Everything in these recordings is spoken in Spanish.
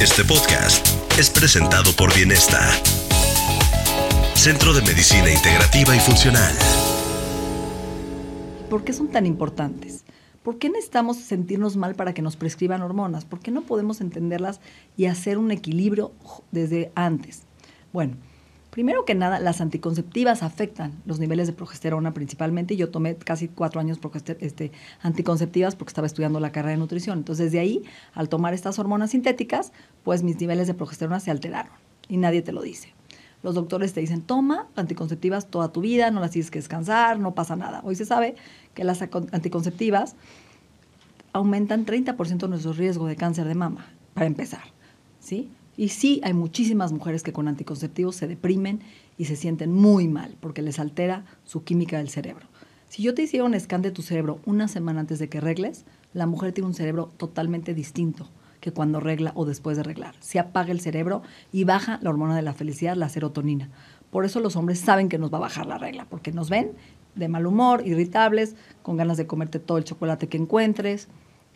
Este podcast es presentado por Bienesta, Centro de Medicina Integrativa y Funcional. ¿Por qué son tan importantes? ¿Por qué necesitamos sentirnos mal para que nos prescriban hormonas? ¿Por qué no podemos entenderlas y hacer un equilibrio desde antes? Bueno, primero que nada, las anticonceptivas afectan los niveles de progesterona principalmente. Yo tomé casi cuatro años este, anticonceptivas porque estaba estudiando la carrera de nutrición. Entonces, de ahí, al tomar estas hormonas sintéticas, pues mis niveles de progesterona se alteraron y nadie te lo dice. Los doctores te dicen, toma anticonceptivas toda tu vida, no las tienes que descansar, no pasa nada. Hoy se sabe que las anticonceptivas aumentan 30% nuestro riesgo de cáncer de mama, para empezar. ¿sí? Y sí, hay muchísimas mujeres que con anticonceptivos se deprimen y se sienten muy mal porque les altera su química del cerebro. Si yo te hiciera un scan de tu cerebro una semana antes de que regles, la mujer tiene un cerebro totalmente distinto que cuando regla o después de reglar. Se apaga el cerebro y baja la hormona de la felicidad, la serotonina. Por eso los hombres saben que nos va a bajar la regla, porque nos ven de mal humor, irritables, con ganas de comerte todo el chocolate que encuentres,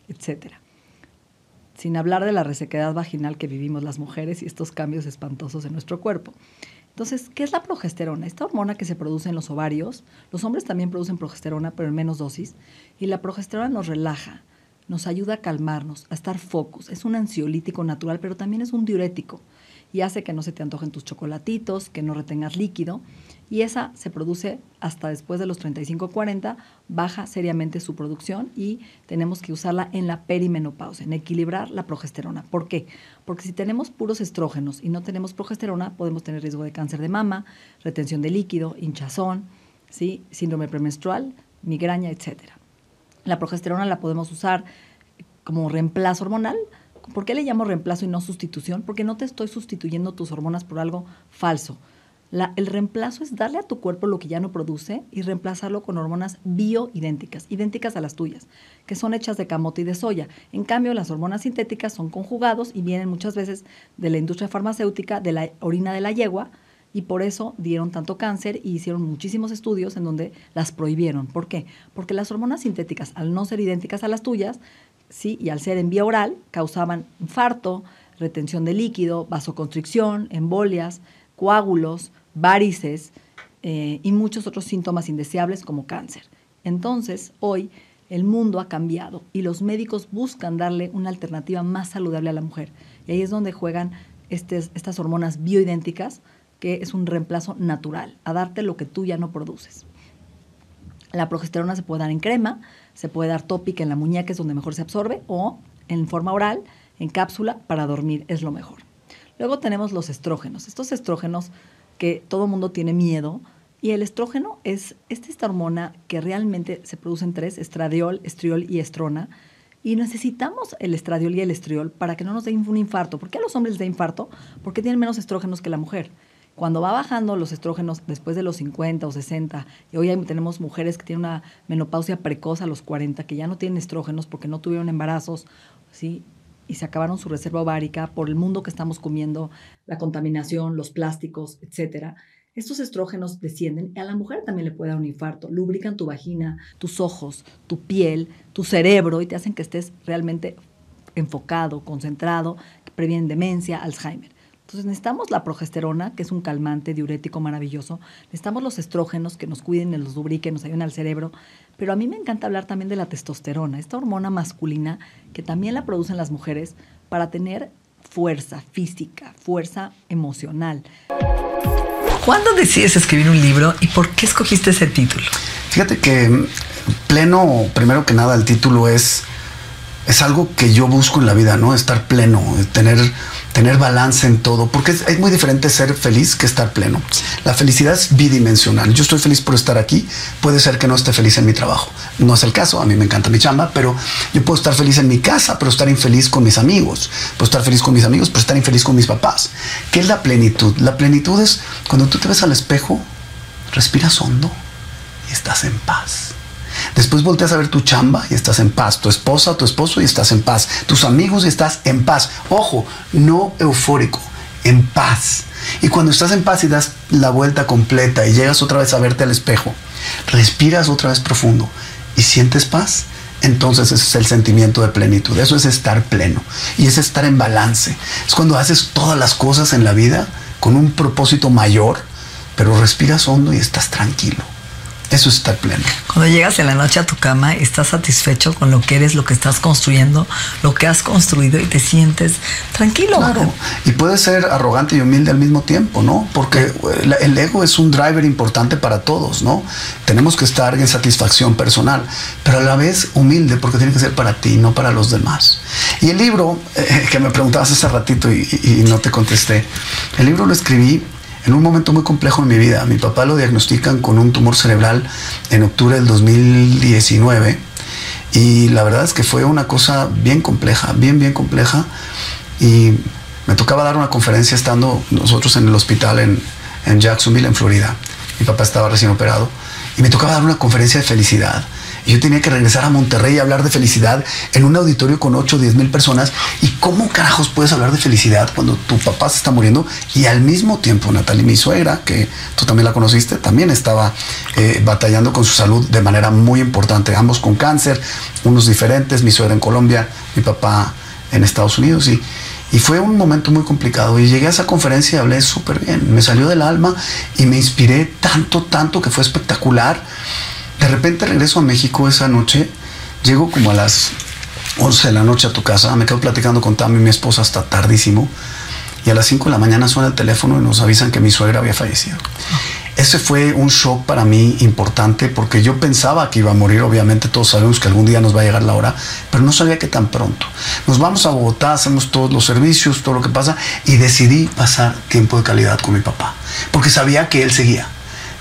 etc. Sin hablar de la resequedad vaginal que vivimos las mujeres y estos cambios espantosos en nuestro cuerpo. Entonces, ¿qué es la progesterona? Esta hormona que se produce en los ovarios, los hombres también producen progesterona, pero en menos dosis, y la progesterona nos relaja, nos ayuda a calmarnos, a estar focus. Es un ansiolítico natural, pero también es un diurético y hace que no se te antojen tus chocolatitos, que no retengas líquido. Y esa se produce hasta después de los 35-40, baja seriamente su producción y tenemos que usarla en la perimenopausa, en equilibrar la progesterona. ¿Por qué? Porque si tenemos puros estrógenos y no tenemos progesterona, podemos tener riesgo de cáncer de mama, retención de líquido, hinchazón, ¿sí? síndrome premenstrual, migraña, etcétera. La progesterona la podemos usar como reemplazo hormonal. ¿Por qué le llamo reemplazo y no sustitución? Porque no te estoy sustituyendo tus hormonas por algo falso. el reemplazo es darle a tu cuerpo lo que ya no produce y reemplazarlo con hormonas bioidénticas, idénticas a las tuyas, que son hechas de camote y de soya. En cambio, las hormonas sintéticas son conjugados y vienen muchas veces de la industria farmacéutica, de la orina de la yegua, y por eso dieron tanto cáncer y hicieron muchísimos estudios en donde las prohibieron. ¿Por qué? Porque las hormonas sintéticas, al no ser idénticas a las tuyas, sí, y al ser en vía oral, causaban infarto, retención de líquido, vasoconstricción, embolias, coágulos, varices eh, y muchos otros síntomas indeseables como cáncer. Entonces, hoy el mundo ha cambiado y los médicos buscan darle una alternativa más saludable a la mujer. Y ahí es donde juegan estas hormonas bioidénticas que es un reemplazo natural, a darte lo que tú ya no produces. La progesterona se puede dar en crema, se puede dar tópica en la muñeca, es donde mejor se absorbe, o en forma oral, en cápsula, para dormir, es lo mejor. Luego tenemos los estrógenos. Estos estrógenos que todo mundo tiene miedo, y el estrógeno es, esta hormona que realmente se produce en tres, estradiol, estriol y estrona, y necesitamos el estradiol y el estriol para que no nos dé un infarto. ¿Por qué a los hombres les da infarto? Porque tienen menos estrógenos que la mujer. Cuando va bajando los estrógenos después de los 50 o 60, y hoy tenemos mujeres que tienen una menopausia precoz a los 40, que ya no tienen estrógenos porque no tuvieron embarazos, ¿sí? y se acabaron su reserva ovárica por el mundo que estamos comiendo, la contaminación, los plásticos, etcétera. Estos estrógenos descienden y a la mujer también le puede dar un infarto. Lubrican tu vagina, tus ojos, tu piel, tu cerebro y te hacen que estés realmente enfocado, concentrado, previenen demencia, Alzheimer. Entonces necesitamos la progesterona, que es un calmante diurético maravilloso. Necesitamos los estrógenos que nos cuiden, nos lubriquen, nos ayuden al cerebro. Pero a mí me encanta hablar también de la testosterona, esta hormona masculina que también la producen las mujeres para tener fuerza física, fuerza emocional. ¿Cuándo decides escribir un libro y por qué escogiste ese título? Fíjate que pleno, primero que nada, el título es es algo que yo busco en la vida, ¿no? Estar pleno, tener, tener balance en todo, porque es, muy diferente ser feliz que estar pleno. La felicidad es bidimensional. Yo estoy feliz por estar aquí, puede ser que no esté feliz en mi trabajo. No es el caso, a mí me encanta mi chamba, pero yo puedo estar feliz en mi casa, pero estar infeliz con mis amigos. Puedo estar feliz con mis amigos, pero estar infeliz con mis papás. ¿Qué es la plenitud? La plenitud es cuando tú te ves al espejo, respiras hondo y estás en paz Después volteas a ver tu chamba y estás en paz. Tu esposa, tu esposo y estás en paz. Tus amigos y estás en paz. Ojo, no eufórico, en paz. Y cuando estás en paz y das la vuelta completa y llegas otra vez a verte al espejo, respiras otra vez profundo y sientes paz, entonces ese es el sentimiento de plenitud. Eso es estar pleno y es estar en balance. Es cuando haces todas las cosas en la vida con un propósito mayor, pero respiras hondo y estás tranquilo. Eso es estar pleno. Cuando llegas en la noche a tu cama, estás satisfecho con lo que eres, lo que estás construyendo, lo que has construido y te sientes tranquilo. Claro. Y puedes ser arrogante y humilde al mismo tiempo, ¿no? Porque el ego es un driver importante para todos, ¿no? Tenemos que estar en satisfacción personal, pero a la vez humilde porque tiene que ser para ti, no para los demás. Y el libro, eh, que me preguntabas hace ratito y no te contesté, el libro lo escribí en un momento muy complejo en mi vida. Mi papá lo diagnostican con un tumor cerebral en octubre del 2019 y la verdad es que fue una cosa bien compleja, bien, bien compleja. Y me tocaba dar una conferencia estando nosotros en el hospital en, en Jacksonville, en Florida. Mi papá estaba recién operado y me tocaba dar una conferencia de felicidad yo tenía que regresar a Monterrey y hablar de felicidad en un auditorio con 8 o 10 mil personas. ¿Y cómo carajos puedes hablar de felicidad cuando tu papá se está muriendo? Y al mismo tiempo, Natalie, mi suegra, que tú también la conociste, también estaba eh, batallando con su salud de manera muy importante. Ambos con cáncer, unos diferentes, mi suegra en Colombia, mi papá en Estados Unidos. Y, y fue un momento muy complicado. Y llegué a esa conferencia y hablé súper bien. Me salió del alma y me inspiré tanto, tanto que fue espectacular. De repente regreso a México esa noche, llego como a las 11 de la noche a tu casa, me quedo platicando con Tammy, mi esposa, hasta tardísimo, y a las 5 de la mañana suena el teléfono y nos avisan que mi suegra había fallecido. Ese fue un shock para mí importante porque yo pensaba que iba a morir, obviamente todos sabemos que algún día nos va a llegar la hora, pero no sabía que tan pronto. Nos vamos a Bogotá, hacemos todos los servicios, todo lo que pasa, y decidí pasar tiempo de calidad con mi papá, porque sabía que él seguía.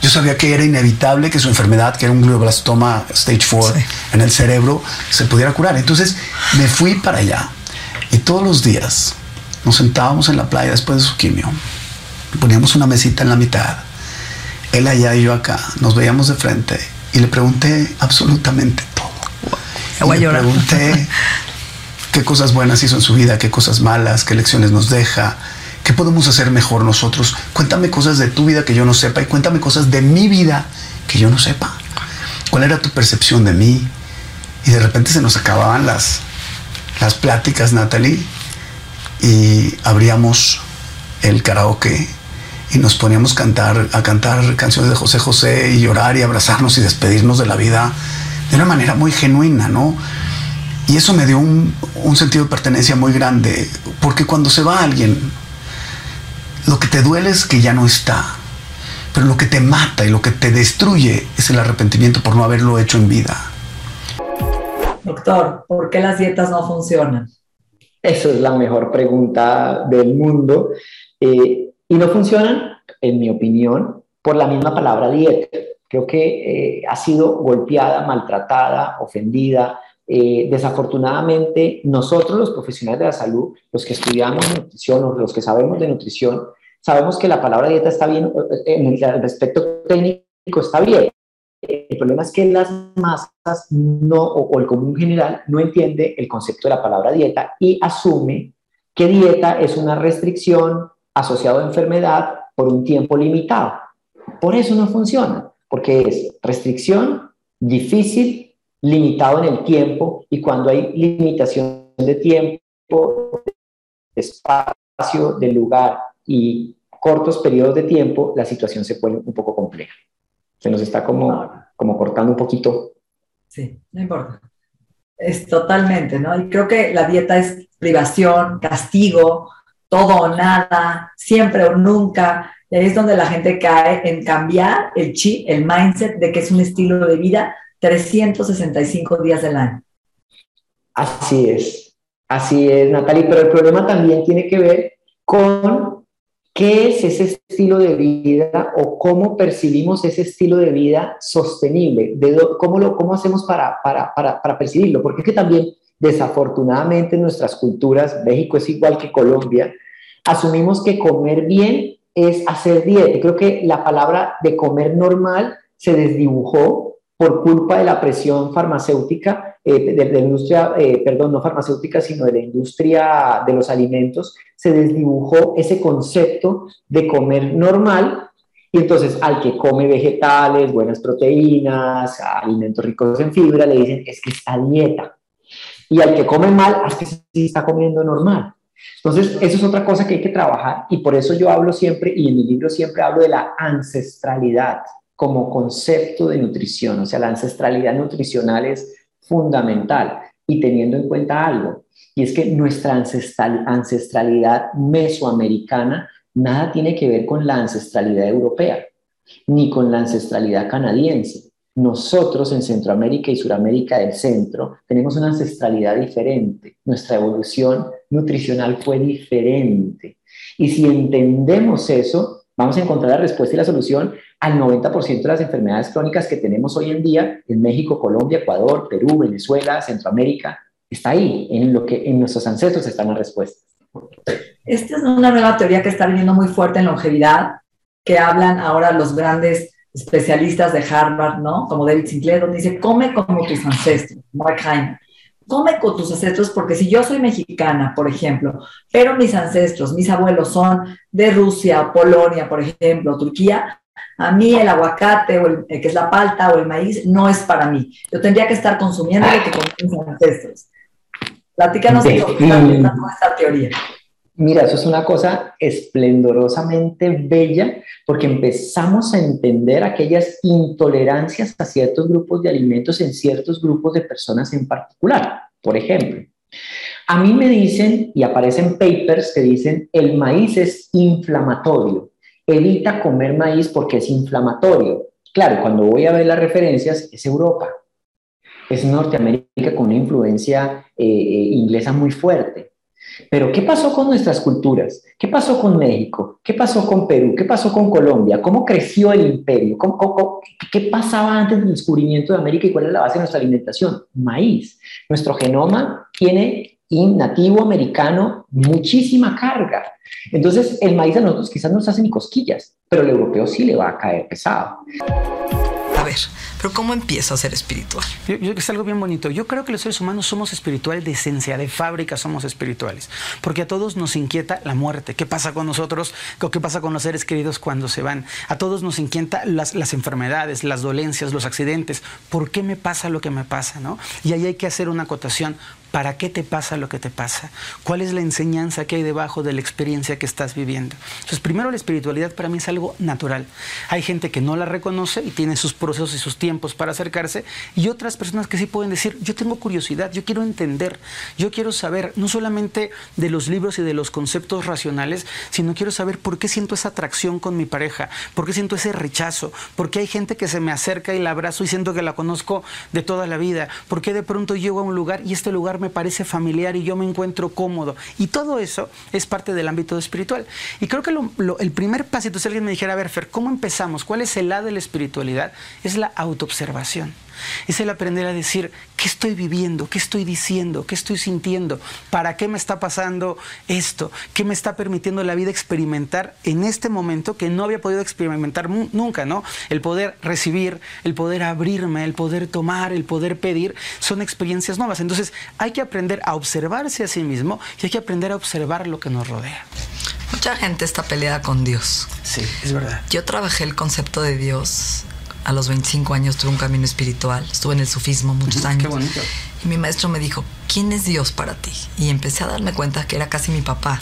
Yo sabía que era inevitable que su enfermedad, que era un glioblastoma stage 4 en el cerebro, se pudiera curar. Entonces me fui para allá y todos los días nos sentábamos en la playa después de su quimio. Poníamos una mesita en la mitad. Él allá y yo acá. Nos veíamos de frente y le pregunté absolutamente todo. Le pregunté qué cosas buenas hizo en su vida, qué cosas malas, qué lecciones nos deja, ¿Qué podemos hacer mejor nosotros? Cuéntame cosas de tu vida que yo no sepa y cuéntame cosas de mi vida que yo no sepa. ¿Cuál era tu percepción de mí? Y de repente se nos acababan las, las pláticas, Natalie, y abríamos el karaoke y nos poníamos cantar, a cantar canciones de José José y llorar y abrazarnos y despedirnos de la vida de una manera muy genuina, ¿no? Y eso me dio un, un sentido de pertenencia muy grande, porque cuando se va alguien, lo que te duele es que ya no está, pero lo que te mata y lo que te destruye es el arrepentimiento por no haberlo hecho en vida. Doctor, ¿por qué las dietas no funcionan? Esa es la mejor pregunta del mundo. Eh, y no funcionan, en mi opinión, por la misma palabra dieta. Creo que eh, ha sido golpeada, maltratada, ofendida. Eh, desafortunadamente, nosotros los profesionales de la salud, los que estudiamos nutrición, los que sabemos de nutrición, sabemos que la palabra dieta está bien, en el aspecto técnico está bien. El problema es que las masas no, o, el común general no entiende el concepto de la palabra dieta y asume que dieta es una restricción asociada a enfermedad por un tiempo limitado. Por eso no funciona, porque es restricción, difícil, limitado en el tiempo y cuando hay limitación de tiempo, de espacio, de lugar y cortos periodos de tiempo, la situación se pone un poco compleja. Se nos está como, como cortando un poquito. Sí, no importa. Es totalmente, ¿no? Y creo que la dieta es privación, castigo, todo o nada, siempre o nunca. Y ahí es donde la gente cae en cambiar el chi, el mindset de que es un estilo de vida 365 días del año. Así es, así es, Natalie, pero el problema también tiene que ver con qué es ese estilo de vida o cómo percibimos ese estilo de vida sostenible, cómo, lo, cómo hacemos para, para, para, para percibirlo, porque es que también desafortunadamente en nuestras culturas, México es igual que Colombia, asumimos que comer bien es hacer dieta. Creo que la palabra de comer normal se desdibujó por culpa de la presión farmacéutica, eh, de, la industria, eh, perdón, no farmacéutica, sino de la industria de los alimentos, se desdibujó ese concepto de comer normal y entonces al que come vegetales, buenas proteínas, alimentos ricos en fibra, le dicen es que está dieta. Y al que come mal, es que sí está comiendo normal. Entonces, eso es otra cosa que hay que trabajar y por eso yo hablo siempre, y en mi libro siempre hablo de la ancestralidad como concepto de nutrición. O sea, la ancestralidad nutricional es fundamental y teniendo en cuenta algo, y es que nuestra ancestral, ancestralidad mesoamericana nada tiene que ver con la ancestralidad europea, ni con la ancestralidad canadiense. Nosotros en Centroamérica y Suramérica del Centro tenemos una ancestralidad diferente. Nuestra evolución nutricional fue diferente. Y si entendemos eso, vamos a encontrar la respuesta y la solución al 90% de las enfermedades crónicas que tenemos hoy en día en México, Colombia, Ecuador, Perú, Venezuela, Centroamérica. Está ahí, en lo que en nuestros ancestros están las respuestas. Esta es una nueva teoría que está viniendo muy fuerte en longevidad, que hablan ahora los grandes especialistas de Harvard, ¿no? Como David Sinclair, donde dice, come como tus ancestros, Mark Hyman. Come con tus ancestros porque si yo soy mexicana, por ejemplo, pero mis ancestros, mis abuelos son de Rusia, Polonia, por ejemplo, Turquía, a mí el aguacate, o el, que es la palta o el maíz, no es para mí. Yo tendría que estar consumiendo lo que comen mis ancestros. Platícanos de esta teoría. Mira, eso es una cosa esplendorosamente bella porque empezamos a entender aquellas intolerancias a ciertos grupos de alimentos en ciertos grupos de personas en particular. Por ejemplo, a mí me dicen, y aparecen papers que dicen, el maíz es inflamatorio, evita comer maíz porque es inflamatorio. Claro, cuando voy a ver las referencias, es Europa, es Norteamérica con una influencia eh, eh, inglesa muy fuerte. Pero ¿qué pasó con nuestras culturas? ¿Qué pasó con México? ¿Qué pasó con Perú? ¿Qué pasó con Colombia? ¿Cómo creció el imperio? qué pasaba antes del descubrimiento de América y cuál es la base de nuestra alimentación? Maíz. Nuestro genoma tiene nativo americano muchísima carga. Entonces, el maíz a nosotros quizás no nos hace ni cosquillas, pero el europeo sí le va a caer pesado. A ver, pero ¿cómo empiezo a ser espiritual? Yo, yo, es algo bien bonito. Yo creo que los seres humanos somos espirituales de esencia, de fábrica somos espirituales. Porque a todos nos inquieta la muerte. ¿Qué pasa con nosotros? ¿Qué pasa con los seres queridos cuando se van? A todos nos inquieta las, las enfermedades, las dolencias, los accidentes. ¿Por qué me pasa lo que me pasa? ¿no? Y ahí hay que hacer una acotación. ¿Para qué te pasa lo que te pasa? ¿Cuál es la enseñanza que hay debajo de la experiencia que estás viviendo? Entonces, primero la espiritualidad para mí es algo natural. Hay gente que no la reconoce y tiene sus procesos y sus tiempos para acercarse y otras personas que sí pueden decir, yo tengo curiosidad, yo quiero entender, yo quiero saber no solamente de los libros y de los conceptos racionales, sino quiero saber por qué siento esa atracción con mi pareja, por qué siento ese rechazo, por qué hay gente que se me acerca y la abrazo y siento que la conozco de toda la vida, por qué de pronto llego a un lugar y este lugar me parece familiar y yo me encuentro cómodo. Y todo eso es parte del ámbito espiritual. Y creo que el primer pasito, si alguien me dijera, a ver, Fer, ¿cómo empezamos? ¿Cuál es el lado de la espiritualidad? Es la autoobservación. Es el aprender a decir, ¿qué estoy viviendo? ¿Qué estoy diciendo? ¿Qué estoy sintiendo? ¿Para qué me está pasando esto? ¿Qué me está permitiendo la vida experimentar en este momento que no había podido experimentar nunca, ¿no? El poder recibir, el poder abrirme, el poder tomar, el poder pedir, son experiencias nuevas. Entonces hay que aprender a observarse a sí mismo y hay que aprender a observar lo que nos rodea. Mucha gente está peleada con Dios. Sí, es verdad. Yo trabajé el concepto de Dios a los 25 años tuve un camino espiritual, estuve en el sufismo muchos años. Qué bonito. Y mi maestro me dijo, ¿quién es Dios para ti? Y empecé a darme cuenta que era casi mi papá,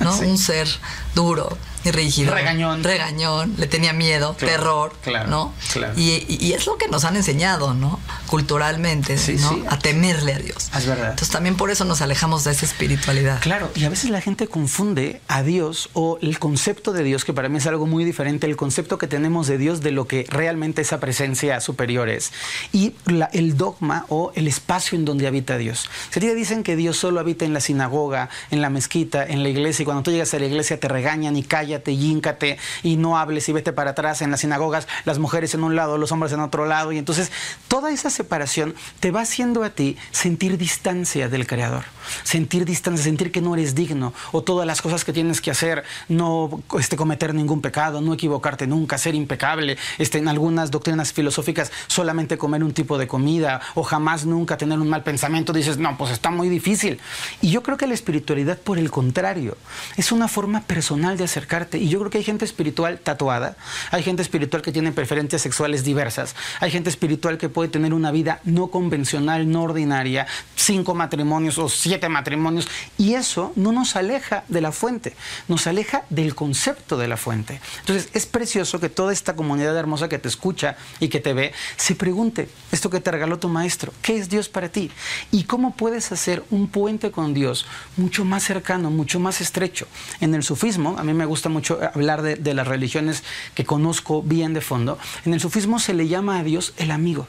¿no? Un ser duro, rígido, regañón, regañón, le tenía miedo, terror, ¿no? Y, es lo que nos han enseñado, ¿no? Culturalmente, ¿no? A temerle a Dios. Es verdad. Entonces también por eso nos alejamos de esa espiritualidad. Claro, y a veces la gente confunde a Dios o el concepto de Dios, que para mí es algo muy diferente, el concepto que tenemos de Dios de lo que realmente esa presencia superior es, y el dogma o el espacio en donde habita Dios. Se te dicen que Dios solo habita en la sinagoga, en la mezquita, en la iglesia, y cuando tú llegas a la iglesia te regañan y cállate y híncate y no hables y vete para atrás en las sinagogas, las mujeres en un lado, los hombres en otro lado, y entonces toda esa separación te va haciendo a ti sentir distancia del Creador, sentir distancia, sentir que no eres digno, o todas las cosas que tienes que hacer, no este, cometer ningún pecado, no equivocarte nunca, ser impecable, este, en algunas doctrinas filosóficas solamente comer un tipo de comida, o jamás nunca tener un mal pensamiento, dices, no, pues está muy difícil. Y yo creo que la espiritualidad, por el contrario, es una forma personal de Y yo creo que hay gente espiritual tatuada, hay gente espiritual que tiene preferencias sexuales diversas, hay gente espiritual que puede tener una vida no convencional, no ordinaria, cinco matrimonios o siete matrimonios, y eso no nos aleja de la fuente, nos aleja del concepto de la fuente. Entonces, es precioso que toda esta comunidad hermosa que te escucha y que te ve se pregunte, esto que te regaló tu maestro, ¿qué es Dios para ti? ¿Y cómo puedes hacer un puente con Dios mucho más cercano, mucho más estrecho? En el sufismo, a mí me gusta mucho hablar de, las religiones que conozco bien de fondo, en el sufismo se le llama a Dios el amigo.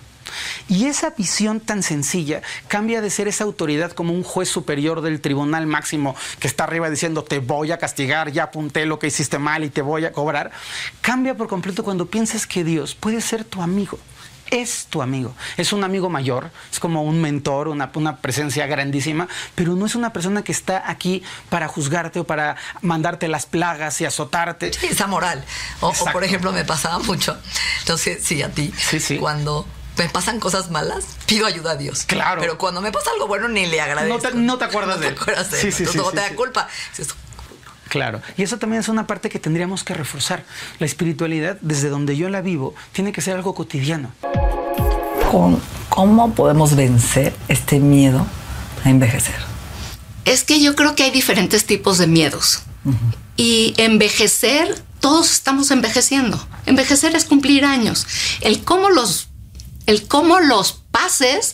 Y esa visión tan sencilla cambia de ser esa autoridad como un juez superior del tribunal máximo que está arriba diciendo te voy a castigar, ya apunté lo que hiciste mal y te voy a cobrar, cambia por completo cuando piensas que Dios puede ser tu amigo es tu amigo. Es un amigo mayor, es como un mentor, una, una, presencia grandísima, pero no es una persona que está aquí para juzgarte o para mandarte las plagas y azotarte. Sí, esa moral. O, por ejemplo, me pasaba mucho, entonces sí, a ti, sí, sí. cuando me pasan cosas malas, pido ayuda a Dios. Claro. Pero cuando me pasa algo bueno, ni le agradezco. No te, acuerdas de él. Sí, sí, sí, te da culpa. Claro, y eso también es una parte que tendríamos que reforzar. La espiritualidad, desde donde yo la vivo, tiene que ser algo cotidiano. ¿Cómo podemos vencer este miedo a envejecer? Es que yo creo que hay diferentes tipos de miedos. Y envejecer, todos estamos envejeciendo. Envejecer es cumplir años. El cómo los, el cómo los pases,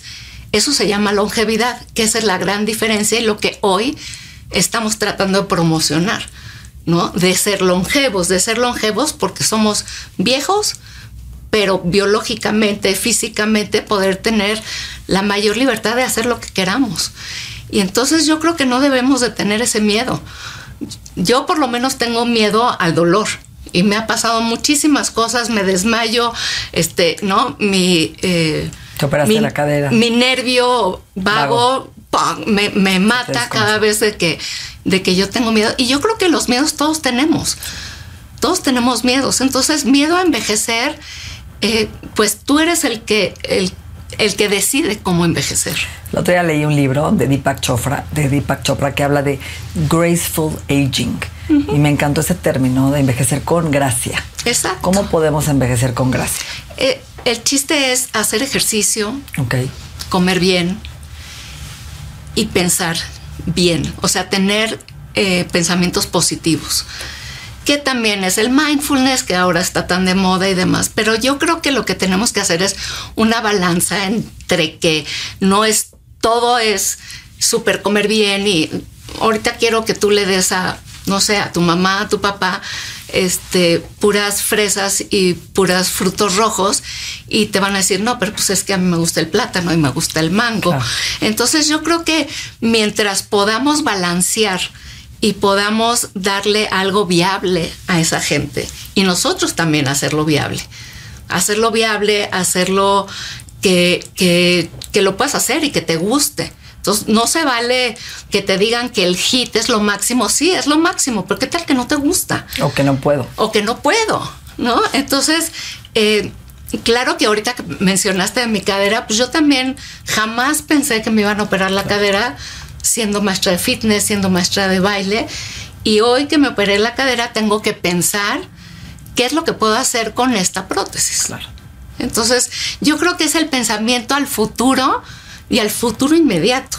eso se llama longevidad, que esa es la gran diferencia y lo que hoy estamos tratando de promocionar, ¿no? De ser longevos, de ser longevos porque somos viejos, pero biológicamente, físicamente, poder tener la mayor libertad de hacer lo que queramos. Y entonces yo creo que no debemos de tener ese miedo. Yo por lo menos tengo miedo al dolor. Y me ha pasado muchísimas cosas, me desmayo, este, ¿no? Mi, eh, mi, la cadera. Mi nervio vago, me, mata cada vez de que, de que yo tengo miedo. Y yo creo que los miedos todos tenemos. Todos tenemos miedos. Entonces, miedo a envejecer, eh, pues tú eres el que, el, el, que decide cómo envejecer. El otro día leí un libro de Deepak Chopra, de Deepak Chopra que habla de graceful aging. Y me encantó ese término de envejecer con gracia. Exacto. ¿Cómo podemos envejecer con gracia? Eh, el chiste es hacer ejercicio, okay. comer bien, y pensar bien, o sea, tener eh, pensamientos positivos que también es el mindfulness, que ahora está tan de moda y demás. Pero yo creo que lo que tenemos que hacer es una balanza entre que no es todo es súper comer bien y ahorita quiero que tú le des a, no sé, a tu mamá, a tu papá, este, puras fresas y puras frutos rojos y te van a decir, no, pero pues es que a mí me gusta el plátano y me gusta el mango. Entonces yo creo que mientras podamos balancear y podamos darle algo viable a esa gente y nosotros también hacerlo viable, hacerlo viable, hacerlo que, que, que lo puedas hacer y que te guste. Entonces, no se vale que te digan que el hit es lo máximo. Sí, es lo máximo, pero ¿qué tal que no te gusta? O que no puedo. O que no puedo, ¿no? Entonces, eh, claro que ahorita que mencionaste de mi cadera, pues yo también jamás pensé que me iban a operar la cadera siendo maestra de fitness, siendo maestra de baile. Y hoy que me operé la cadera, tengo que pensar qué es lo que puedo hacer con esta prótesis. Claro. Entonces, yo creo que es el pensamiento al futuro y al futuro inmediato.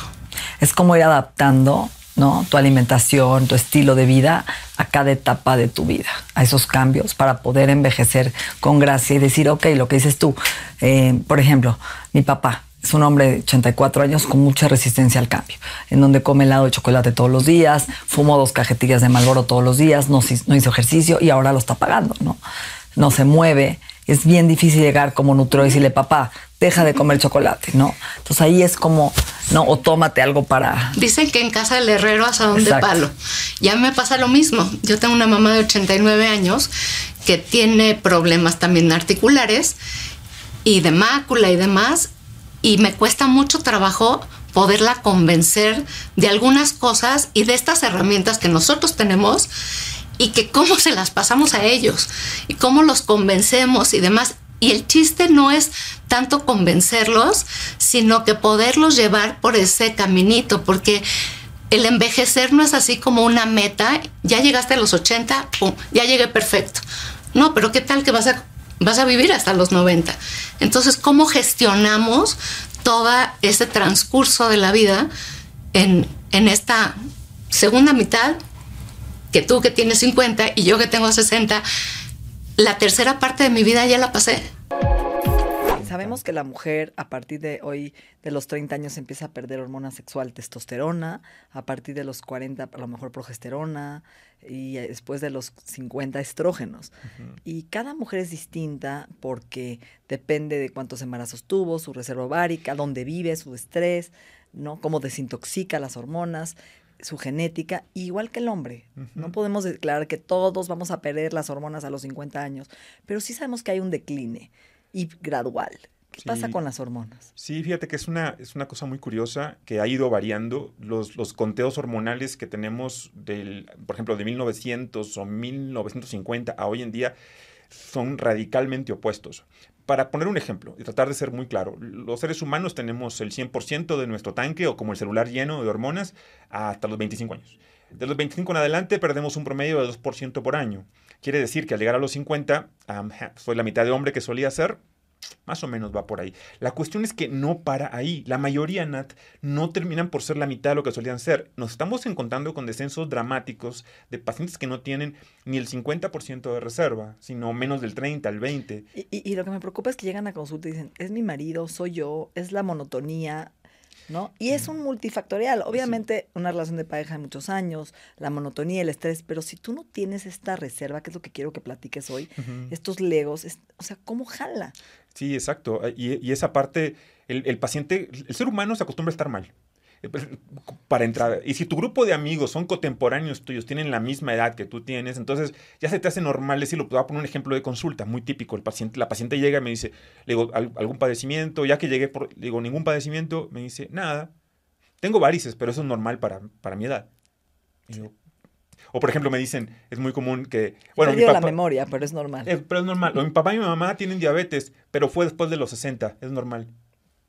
Es como ir adaptando ¿no? Tu alimentación, tu estilo de vida a cada etapa de tu vida, a esos cambios para poder envejecer con gracia y decir, ok, lo que dices tú, eh, por ejemplo, mi papá, es un hombre de 84 años con mucha resistencia al cambio, en donde come helado de chocolate todos los días, fumó dos cajetillas de Malboro todos los días, no, no hizo ejercicio y ahora lo está pagando, ¿no? No se mueve. Es bien difícil llegar como nutro y decirle, papá, deja de comer chocolate, ¿no? Entonces ahí es como, no, o tómate algo para... Dicen que en casa del herrero asadón de palo. Ya me pasa lo mismo. Yo tengo una mamá de 89 años que tiene problemas también articulares y de mácula y demás, y me cuesta mucho trabajo poderla convencer de algunas cosas y de estas herramientas que nosotros tenemos y que cómo se las pasamos a ellos y cómo los convencemos y demás. Y el chiste no es tanto convencerlos, sino que poderlos llevar por ese caminito, porque el envejecer no es así como una meta, ya llegaste a los 80, pum, ya llegué perfecto. No, pero ¿qué tal que vas a, vas a vivir hasta los 90? Entonces, ¿cómo gestionamos todo ese transcurso de la vida en, en esta segunda mitad que tú que tienes 50 y yo que tengo 60, la tercera parte de mi vida ya la pasé. Sabemos que la mujer a partir de hoy, de los 30 años, empieza a perder hormona sexual, testosterona, a partir de los 40 a lo mejor progesterona y después de los 50 estrógenos. Y cada mujer es distinta porque depende de cuántos embarazos tuvo, su reserva ovárica, dónde vive, su estrés, ¿no? cómo desintoxica las hormonas su genética, igual que el hombre. No podemos declarar que todos vamos a perder las hormonas a los 50 años, pero sí sabemos que hay un decline y gradual. ¿Qué pasa con las hormonas? Sí, fíjate que es una, es una cosa muy curiosa que ha ido variando. Los, los conteos hormonales que tenemos, del, por ejemplo, de 1900 o 1950 a hoy en día, son radicalmente opuestos. Para poner un ejemplo y tratar de ser muy claro, los seres humanos tenemos el 100% de nuestro tanque o como el celular lleno de hormonas hasta los 25 años. De los 25 en adelante perdemos un promedio de 2% por año. Quiere decir que al llegar a los 50, soy la mitad de hombre que solía ser, más o menos va por ahí. La cuestión es que no para ahí. La mayoría, Nat, no terminan por ser la mitad de lo que solían ser. Nos estamos encontrando con descensos dramáticos de pacientes que no tienen ni el 50% de reserva, sino menos del 30, el 20. Y, y, lo que me preocupa es que llegan a consulta y dicen, es mi marido, soy yo, es la monotonía, ¿no? Y es un multifactorial. Obviamente, una relación de pareja de muchos años, la monotonía, el estrés, pero si tú no tienes esta reserva, que es lo que quiero que platiques hoy, estos legos, o sea, ¿cómo jala? Sí, exacto. Y, esa parte, el, el, paciente, el ser humano se acostumbra a estar mal. Eh, pues, para entrar. Y si tu grupo de amigos son contemporáneos tuyos, tienen la misma edad que tú tienes, entonces ya se te hace normal decirlo. Voy a poner un ejemplo de consulta muy típico. El paciente, la paciente llega y me dice, le digo, ¿algún padecimiento? Ya que llegué, por, le digo, ningún padecimiento, me dice, nada. Tengo varices, pero eso es normal para, para mi edad. O por ejemplo me dicen, es muy común que... Bueno, mi la memoria, pero es normal. pero es normal. mi papá y mi mamá tienen diabetes, pero fue después de los 60, es normal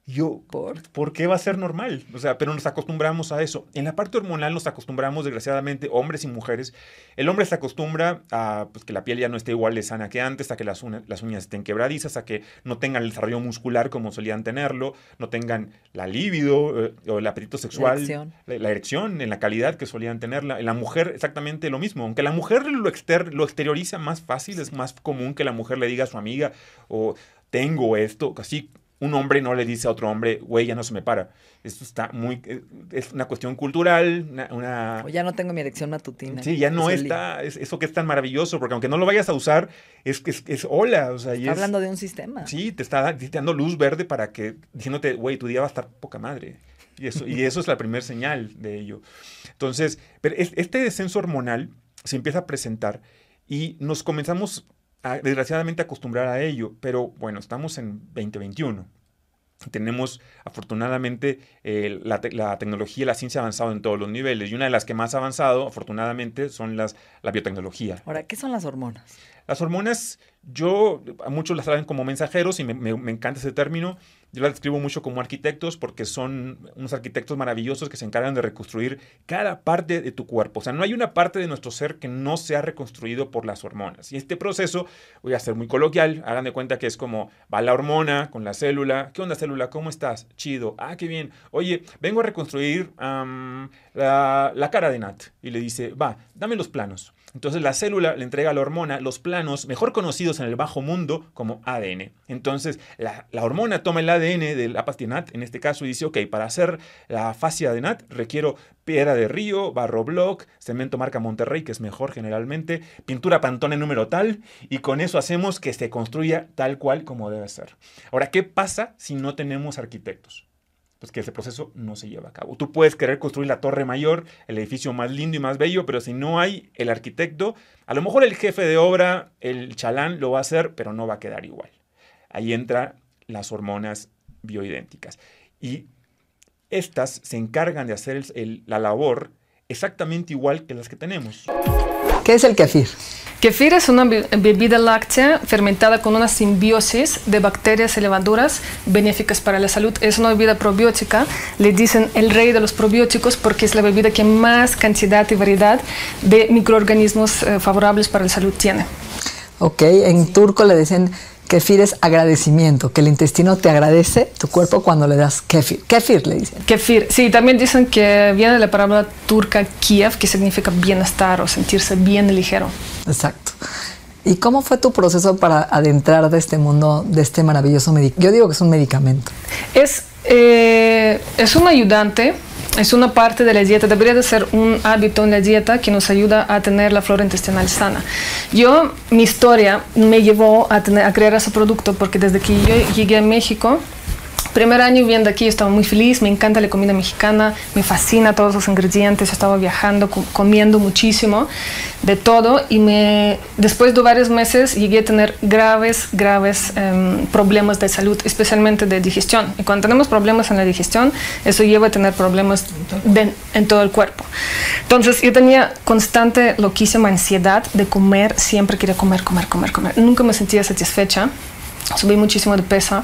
yo, ¿Por? ¿por qué va a ser normal? O sea, pero nos acostumbramos a eso. En la parte hormonal nos acostumbramos, desgraciadamente, hombres y mujeres. El hombre se acostumbra a pues, que la piel ya no esté igual de sana que antes, a que las, las uñas estén quebradizas, a que no tengan el desarrollo muscular como solían tenerlo, no tengan la libido eh, o el apetito sexual, la erección. La, erección. en la calidad que solían tenerla. En la mujer exactamente lo mismo. Aunque la mujer lo, exter lo exterioriza más fácil, es más común que la mujer le diga a su amiga o tengo esto, así un hombre no le dice a otro hombre, güey, ya no se me para. Esto está muy. Eh, es una cuestión cultural, una. O ya no tengo mi erección matutina. Sí, ya no está. Es, eso que es tan maravilloso, porque aunque no lo vayas a usar, es que es, es, hola. O sea, está hablando de un sistema. Sí, te está, dando luz verde para que. diciéndote, güey, tu día va a estar poca madre. Y eso, y eso es la primera señal de ello. Entonces, pero este descenso hormonal se empieza a presentar y nos comenzamos desgraciadamente acostumbrar a ello, pero bueno, estamos en 2021. Tenemos afortunadamente la, tecnología y la ciencia avanzado en todos los niveles y una de las que más ha avanzado afortunadamente son las, la biotecnología. Ahora, ¿qué son las hormonas? Las hormonas, yo, a muchos las saben como mensajeros y me, encanta ese término, yo la describo mucho como arquitectos porque son unos arquitectos maravillosos que se encargan de reconstruir cada parte de tu cuerpo. O sea, no hay una parte de nuestro ser que no sea reconstruido por las hormonas. Y este proceso, voy a ser muy coloquial, hagan de cuenta que es como va la hormona con la célula. ¿Qué onda célula? ¿Cómo estás? Chido. Ah, qué bien. Oye, vengo a reconstruir la, la cara de Nat. Y le dice, va, dame los planos. Entonces la célula le entrega a la hormona los planos mejor conocidos en el bajo mundo como ADN. Entonces la, hormona toma el ADN de la NAT en este caso y dice, ok, para hacer la fascia de NAT requiero piedra de río, barro block, cemento marca Monterrey, que es mejor generalmente, pintura Pantone número tal, y con eso hacemos que se construya tal cual como debe ser. Ahora, ¿qué pasa si no tenemos arquitectos? Pues que ese proceso no se lleva a cabo. Tú puedes querer construir la torre mayor, el edificio más lindo y más bello, pero si no hay el arquitecto, a lo mejor el jefe de obra, el chalán, lo va a hacer, pero no va a quedar igual. Ahí entran las hormonas bioidénticas. Y estas se encargan de hacer la labor exactamente igual que las que tenemos. ¿Qué es el kefir? Kefir es una bebida láctea fermentada con una simbiosis de bacterias y levaduras benéficas para la salud. Es una bebida probiótica. Le dicen el rey de los probióticos porque es la bebida que más cantidad y variedad de microorganismos eh, favorables para la salud tiene. Ok, en turco le dicen Kefir es agradecimiento, que el intestino te agradece tu cuerpo cuando le das kefir. Kefir le dicen. Kefir, sí, también dicen que viene de la palabra turca Kiev, que significa bienestar o sentirse bien ligero. Exacto. ¿Y cómo fue tu proceso para adentrar de este mundo, de este maravilloso medicamento? Yo digo que es un medicamento. Es, eh, es un ayudante es una parte de la dieta, debería de ser un hábito en la dieta que nos ayuda a tener la flora intestinal sana. Yo, mi historia me llevó a, crear ese producto porque desde que yo llegué a México, Primer año viviendo aquí estaba muy feliz, me encanta la comida mexicana, me fascina todos los ingredientes, estaba viajando, comiendo muchísimo de todo y me, después de varios meses llegué a tener graves, graves em, problemas de salud, especialmente de digestión. Y cuando tenemos problemas en la digestión, eso lleva a tener problemas en todo el cuerpo. Entonces yo tenía constante, loquísima ansiedad de comer, siempre quería comer, comer, comer, comer. Nunca me sentía satisfecha, subí muchísimo de peso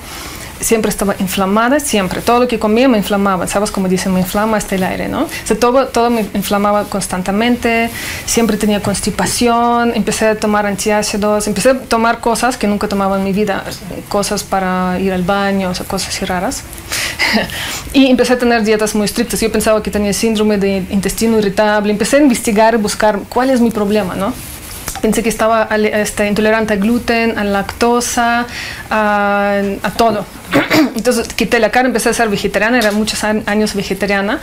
siempre estaba inflamada, siempre. Todo lo que comía me inflamaba, ¿sabes? Como dicen, me inflama hasta el aire, ¿no? O todo, todo me inflamaba constantemente, siempre tenía constipación, empecé a tomar antiácidos, empecé a tomar cosas que nunca tomaba en mi vida, cosas para ir al baño, sea, cosas así raras. y empecé a tener dietas muy estrictas. Yo pensaba que tenía síndrome de intestino irritable, empecé a investigar buscar cuál es mi problema, ¿no? Pensé que estaba este, intolerante al gluten, a lactosa, a, a todo. Entonces quité la carne, empecé a ser vegetariana, era muchos años vegetariana.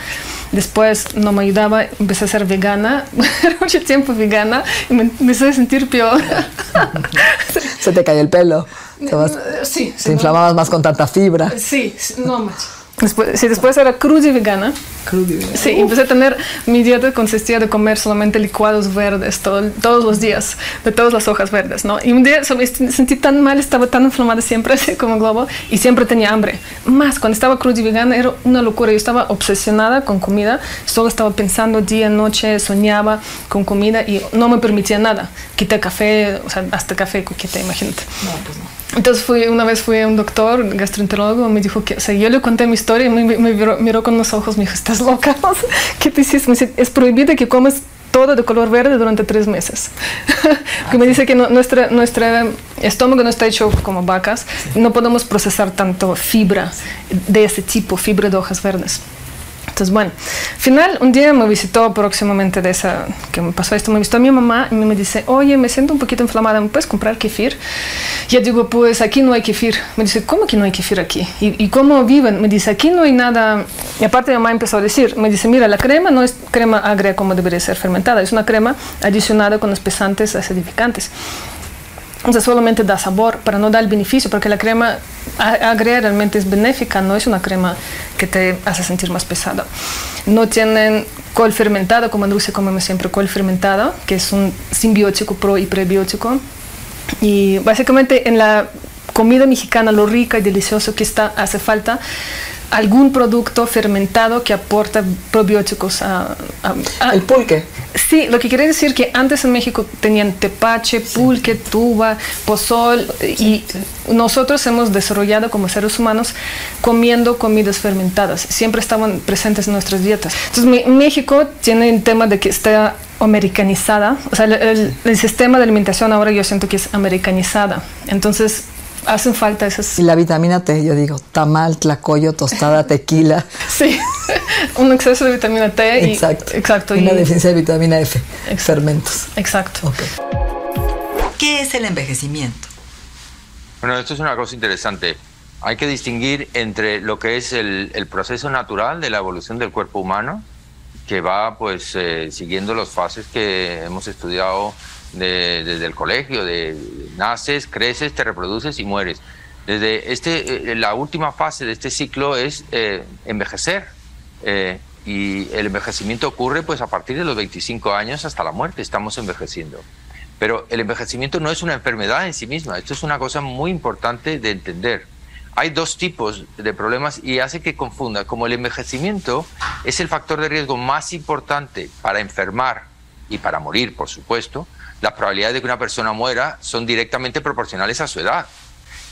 Después no me ayudaba, empecé a ser vegana, era mucho tiempo vegana y me empecé a sentir peor. Se te cayó el pelo. sí. Te inflamabas más con tanta fibra. Sí, no más. Después, sí, después era cruda y vegana. Cruda y vegana. Sí, empecé a tener, mi dieta consistía de comer solamente licuados verdes todo, todos los días, de todas las hojas verdes, ¿no? Y un día me sentí tan mal, estaba tan inflamada siempre, así como globo, y siempre tenía hambre. Más, cuando estaba cruda y vegana era una locura. Yo estaba obsesionada con comida, solo estaba pensando día, noche, soñaba con comida y no me permitía nada. Quité café, o sea, hasta café quité, imagínate. No, pues no. Entonces fui, una vez fui a un doctor, gastroenterólogo, me dijo que, o sea, yo le conté mi historia y me, miró, con los ojos, me dijo, ¿estás loca? ¿Qué te hiciste? Me dice, es prohibido que comes todo de color verde durante tres meses. que me dice que nuestro estómago no está hecho como vacas, no podemos procesar tanto fibra de ese tipo, fibra de hojas verdes. Entonces, bueno, final, un día me visitó próximamente de esa, que me pasó esto, me visitó mi mamá y me dice, oye, me siento un poquito inflamada, ¿me puedes comprar kefir? Y yo digo, pues aquí no hay kefir. Me dice, ¿cómo que no hay kefir aquí? ¿Y, cómo viven? Me dice, aquí no hay nada. Y aparte mi mamá empezó a decir, me dice, mira, la crema no es crema agria como debería ser fermentada, es una crema adicionada con espesantes acidificantes. Entonces solamente da sabor, pero no da el beneficio, porque la crema agria realmente es benéfica, no es una crema que te hace sentir más pesada. No tienen col fermentado, como en dulce comemos siempre col fermentado, que es un simbiótico pro y prebiótico. Y básicamente en la comida mexicana lo rica y delicioso que está hace falta algún producto fermentado que aporta probióticos a, el pulque. Sí, lo que quiere decir que antes en México tenían tepache, pulque, tuba, pozol y nosotros hemos desarrollado como seres humanos comiendo comidas fermentadas. Siempre estaban presentes en nuestras dietas. Entonces México tiene un tema de que está americanizada, o sea, el, el sistema de alimentación ahora yo siento que es americanizada. Entonces hacen falta esas. Y la vitamina T, yo digo, tamal, tlacoyo, tostada, tequila. sí, un exceso de vitamina T. Exacto. Y, exacto. Una deficiencia de vitamina F, fermentos. Exacto. Okay. ¿Qué es el envejecimiento? Bueno, esto es una cosa interesante. Hay que distinguir entre lo que es el, el proceso natural de la evolución del cuerpo humano, que va pues eh, siguiendo las fases que hemos estudiado desde el colegio, de naces, creces, te reproduces y mueres. Desde este, eh, la última fase de este ciclo es eh, envejecer. Eh, y el envejecimiento ocurre pues a partir de los 25 años hasta la muerte, estamos envejeciendo. Pero el envejecimiento no es una enfermedad en sí misma, esto es una cosa muy importante de entender. Hay dos tipos de problemas y hace que confunda, como el envejecimiento es el factor de riesgo más importante para enfermar y para morir, por supuesto, las probabilidades de que una persona muera son directamente proporcionales a su edad.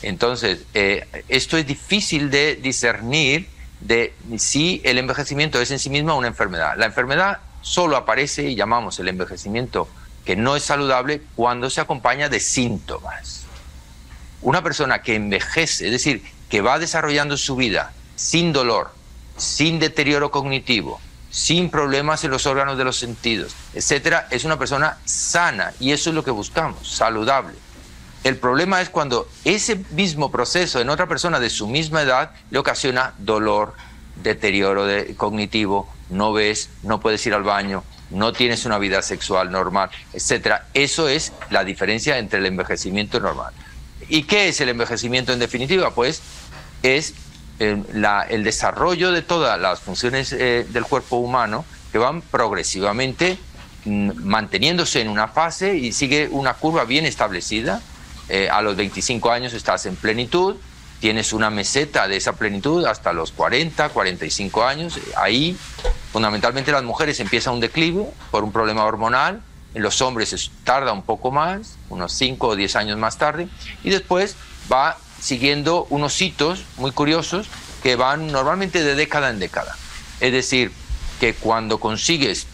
Entonces, eh, esto es difícil de discernir de si el envejecimiento es en sí mismo una enfermedad. La enfermedad solo aparece y llamamos el envejecimiento que no es saludable cuando se acompaña de síntomas. Una persona que envejece, es decir, que va desarrollando su vida sin dolor, sin deterioro cognitivo, sin problemas en los órganos de los sentidos, etcétera, es una persona sana y eso es lo que buscamos, saludable. El problema es cuando ese mismo proceso en otra persona de su misma edad le ocasiona dolor, deterioro cognitivo, no ves, no puedes ir al baño, no tienes una vida sexual normal, etcétera. Eso es la diferencia entre el envejecimiento normal. ¿Y qué es el envejecimiento en definitiva? Pues es el desarrollo de todas las funciones eh, del cuerpo humano que van progresivamente mm, manteniéndose en una fase y sigue una curva bien establecida. Eh, a los 25 años estás en plenitud, tienes una meseta de esa plenitud hasta los 40, 45 años. Ahí, fundamentalmente, las mujeres empiezan un declive por un problema hormonal. En los hombres tarda un poco más, unos 5 o 10 años más tarde, y después va siguiendo unos hitos muy curiosos que van normalmente de década en década. Es decir, que cuando consigues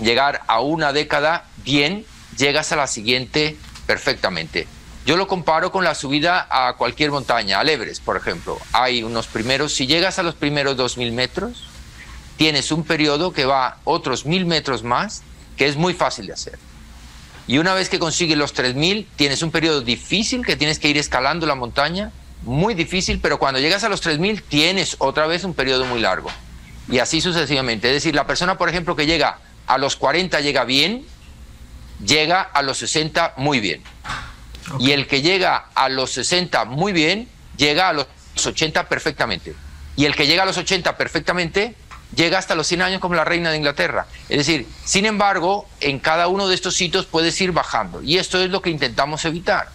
llegar a una década bien, llegas a la siguiente perfectamente. Yo lo comparo con la subida a cualquier montaña, al Everest, por ejemplo. Hay unos primeros, si llegas a los primeros 2.000 metros, tienes un periodo que va otros 1.000 metros más, que es muy fácil de hacer. Y una vez que consigues los 3.000, tienes un periodo difícil que tienes que ir escalando la montaña, muy difícil, pero cuando llegas a los 3.000 tienes otra vez un periodo muy largo. Y así sucesivamente. Es decir, la persona, por ejemplo, que llega a los 40 llega bien, llega a los 60 muy bien. Y el que llega a los 60 muy bien, llega a los 80 perfectamente. Y el que llega a los 80 perfectamente, llega hasta los 100 años como la reina de Inglaterra. Es decir, sin embargo, en cada uno de estos sitios puedes ir bajando. Y esto es lo que intentamos evitar.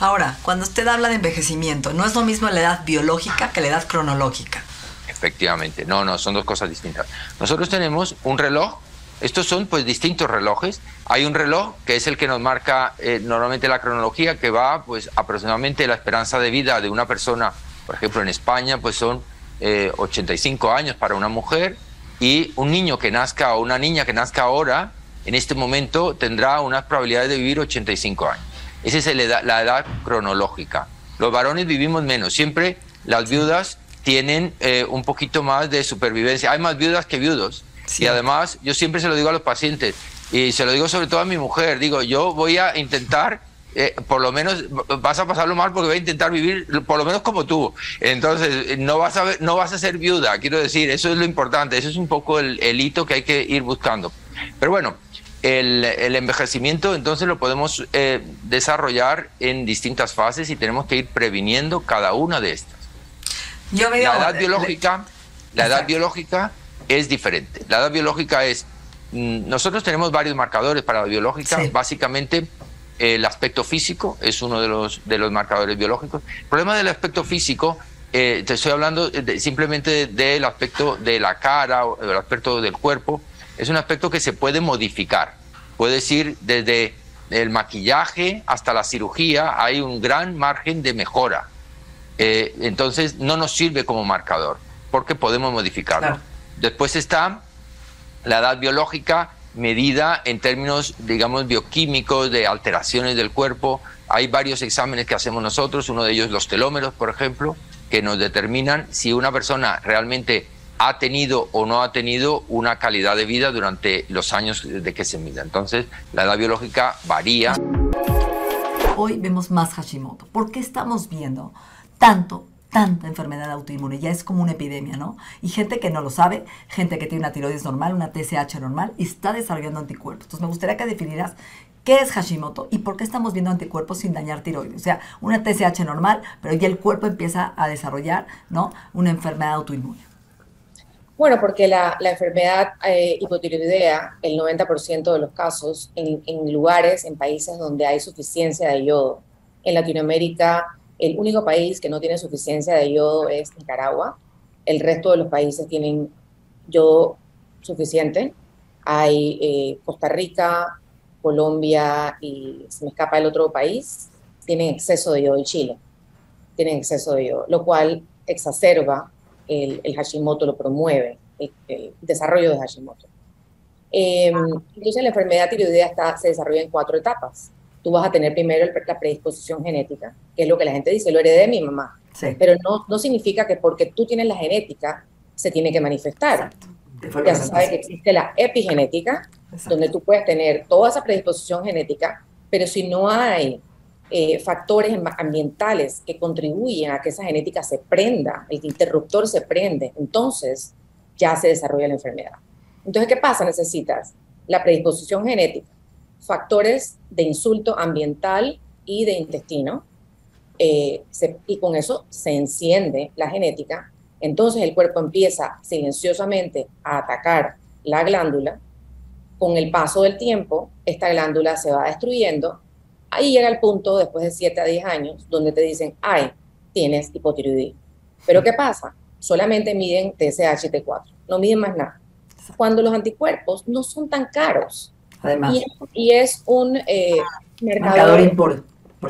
Ahora, cuando usted habla de envejecimiento, no es lo mismo la edad biológica que la edad cronológica. Efectivamente, no, no, son dos cosas distintas. Nosotros tenemos un reloj, estos son pues distintos relojes. Hay un reloj que es el que nos marca eh, normalmente la cronología, que va pues aproximadamente la esperanza de vida de una persona, por ejemplo en España, pues son 85 eh, años para una mujer y un niño que nazca o una niña que nazca ahora, en este momento tendrá unas probabilidades de vivir 85 años. Esa es la edad, cronológica. Los varones vivimos menos. Siempre las viudas tienen eh, un poquito más de supervivencia. Hay más viudas que viudos. Y además, yo siempre se lo digo a los pacientes, y se lo digo sobre todo a mi mujer, digo, yo voy a intentar eh, por lo menos vas a pasarlo mal porque vas a intentar vivir por lo menos como tú. Entonces, no vas a, no vas a ser viuda, quiero decir, eso es lo importante, eso es un poco el, el hito que hay que ir buscando. Pero bueno, el, envejecimiento entonces lo podemos eh, desarrollar en distintas fases y tenemos que ir previniendo cada una de estas. Yo la edad biológica, la edad biológica es diferente. La edad biológica es mm, nosotros tenemos varios marcadores para la biológica, básicamente el aspecto físico es uno de los, de los marcadores biológicos. El problema del aspecto físico eh, te estoy hablando simplemente del aspecto de la cara o del aspecto del cuerpo, es un aspecto que se puede modificar. Puedes ir desde el maquillaje hasta la cirugía, hay un gran margen de mejora. Eh, entonces no nos sirve como marcador, porque podemos modificarlo. Después está la edad biológica medida en términos, digamos, bioquímicos, de alteraciones del cuerpo. Hay varios exámenes que hacemos nosotros, uno de ellos los telómeros, por ejemplo, que nos determinan si una persona realmente ha tenido o no ha tenido una calidad de vida durante los años de que se mida. Entonces, la edad biológica varía. Hoy vemos más Hashimoto. ¿Por qué estamos viendo tanto, tanta enfermedad autoinmune? Ya es como una epidemia, ¿no? Y gente que no lo sabe, gente que tiene una tiroides normal, una TSH normal está desarrollando anticuerpos. Entonces, me gustaría que definieras ¿Qué es Hashimoto y por qué estamos viendo anticuerpos sin dañar tiroides? O sea, una TSH normal, pero ya el cuerpo empieza a desarrollar ¿no? una enfermedad autoinmune. Bueno, porque la, enfermedad eh, hipotiroidea, el 90% de los casos, en, lugares, en países donde hay suficiencia de yodo. En Latinoamérica, el único país que no tiene suficiencia de yodo es Nicaragua. El resto de los países tienen yodo suficiente. Hay eh, Costa Rica, Colombia y se me escapa el otro país, tienen exceso de yodo y Chile tienen exceso de yodo, lo cual exacerba el, Hashimoto, lo promueve, el, desarrollo de Hashimoto. Eh, entonces la enfermedad tiroidea está, se desarrolla en cuatro etapas. Tú vas a tener primero la predisposición genética, que es lo que la gente dice, lo heredé de mi mamá. Pero no, no significa que porque tú tienes la genética se tiene que manifestar. Ya se sabe que existe la epigenética, donde tú puedes tener toda esa predisposición genética, pero si no hay eh, factores ambientales que contribuyen a que esa genética se prenda, el interruptor se prende, entonces ya se desarrolla la enfermedad. Entonces, ¿qué pasa? Necesitas la predisposición genética, factores de insulto ambiental y de intestino, eh, y con eso se enciende la genética, entonces el cuerpo empieza silenciosamente a atacar la glándula con el paso del tiempo, esta glándula se va destruyendo. Ahí llega el punto, después de 7 a 10 años, donde te dicen, ay, tienes hipotiroidismo. Pero ¿qué pasa? Solamente miden TSH y T4, no miden más nada. Cuando los anticuerpos no son tan caros. Además. Y, es un eh, mercador